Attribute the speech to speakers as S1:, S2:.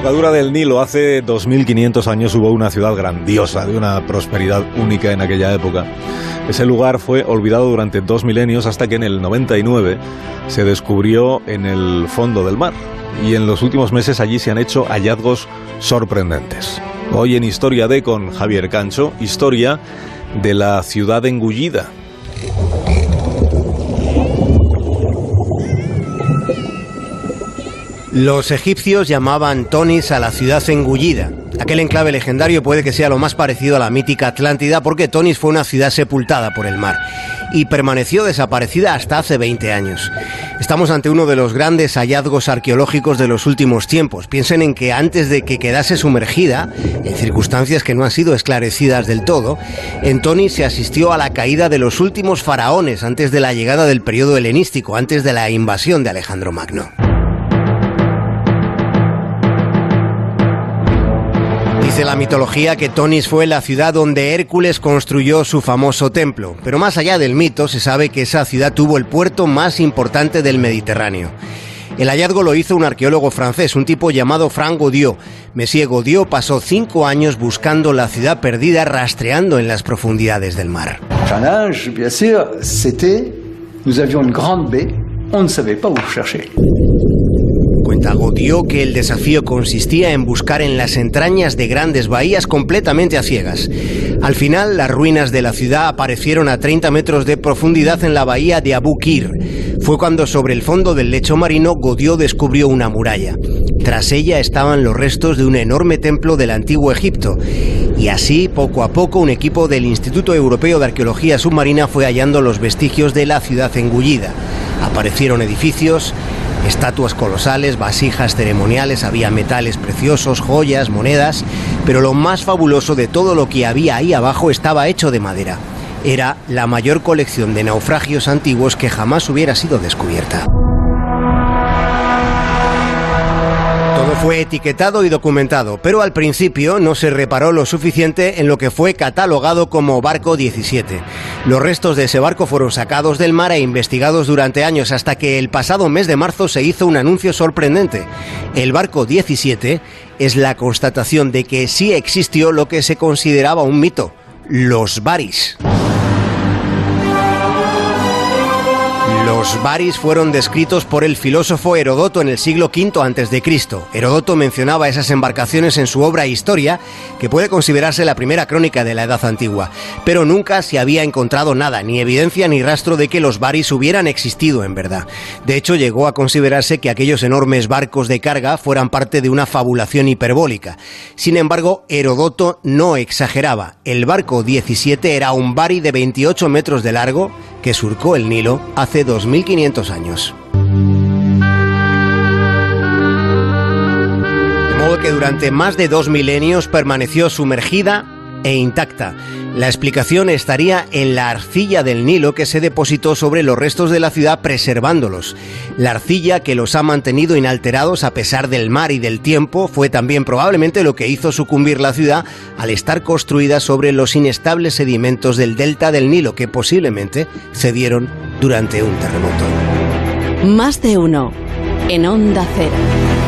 S1: desembocadura del Nilo, hace 2500 años hubo una ciudad grandiosa, de una prosperidad única en aquella época. Ese lugar fue olvidado durante dos milenios hasta que en el 99 se descubrió en el fondo del mar. Y en los últimos meses allí se han hecho hallazgos sorprendentes. Hoy en Historia de con Javier Cancho, historia de la ciudad engullida.
S2: Los egipcios llamaban Tonis a la ciudad engullida. Aquel enclave legendario puede que sea lo más parecido a la mítica Atlántida porque Tonis fue una ciudad sepultada por el mar y permaneció desaparecida hasta hace 20 años. Estamos ante uno de los grandes hallazgos arqueológicos de los últimos tiempos. Piensen en que antes de que quedase sumergida, en circunstancias que no han sido esclarecidas del todo, en Tonis se asistió a la caída de los últimos faraones antes de la llegada del periodo helenístico, antes de la invasión de Alejandro Magno. Dice la mitología que Tonis fue la ciudad donde Hércules construyó su famoso templo, pero más allá del mito se sabe que esa ciudad tuvo el puerto más importante del Mediterráneo. El hallazgo lo hizo un arqueólogo francés, un tipo llamado Franck Godiot. Monsieur Godiot pasó cinco años buscando la ciudad perdida, rastreando en las profundidades del mar. nous avions une grande baie, on ne savait pas où chercher. Godió que el desafío consistía en buscar en las entrañas de grandes bahías completamente a ciegas. Al final, las ruinas de la ciudad aparecieron a 30 metros de profundidad en la bahía de Abu Kir. Fue cuando sobre el fondo del lecho marino Godió descubrió una muralla. Tras ella estaban los restos de un enorme templo del antiguo Egipto. Y así, poco a poco, un equipo del Instituto Europeo de Arqueología Submarina fue hallando los vestigios de la ciudad engullida. Aparecieron edificios, Estatuas colosales, vasijas ceremoniales, había metales preciosos, joyas, monedas, pero lo más fabuloso de todo lo que había ahí abajo estaba hecho de madera. Era la mayor colección de naufragios antiguos que jamás hubiera sido descubierta. Fue etiquetado y documentado, pero al principio no se reparó lo suficiente en lo que fue catalogado como Barco 17. Los restos de ese barco fueron sacados del mar e investigados durante años hasta que el pasado mes de marzo se hizo un anuncio sorprendente. El Barco 17 es la constatación de que sí existió lo que se consideraba un mito, los baris. Los baris fueron descritos por el filósofo Herodoto en el siglo V a.C. Herodoto mencionaba esas embarcaciones en su obra Historia, que puede considerarse la primera crónica de la Edad Antigua, pero nunca se había encontrado nada, ni evidencia ni rastro de que los baris hubieran existido en verdad. De hecho, llegó a considerarse que aquellos enormes barcos de carga fueran parte de una fabulación hiperbólica. Sin embargo, Herodoto no exageraba. El barco 17 era un bari de 28 metros de largo que surcó el Nilo hace 2.500 años. De modo que durante más de dos milenios permaneció sumergida e intacta. La explicación estaría en la arcilla del Nilo que se depositó sobre los restos de la ciudad preservándolos. La arcilla que los ha mantenido inalterados a pesar del mar y del tiempo fue también probablemente lo que hizo sucumbir la ciudad al estar construida sobre los inestables sedimentos del delta del Nilo que posiblemente cedieron durante un terremoto.
S3: Más de uno en onda cero.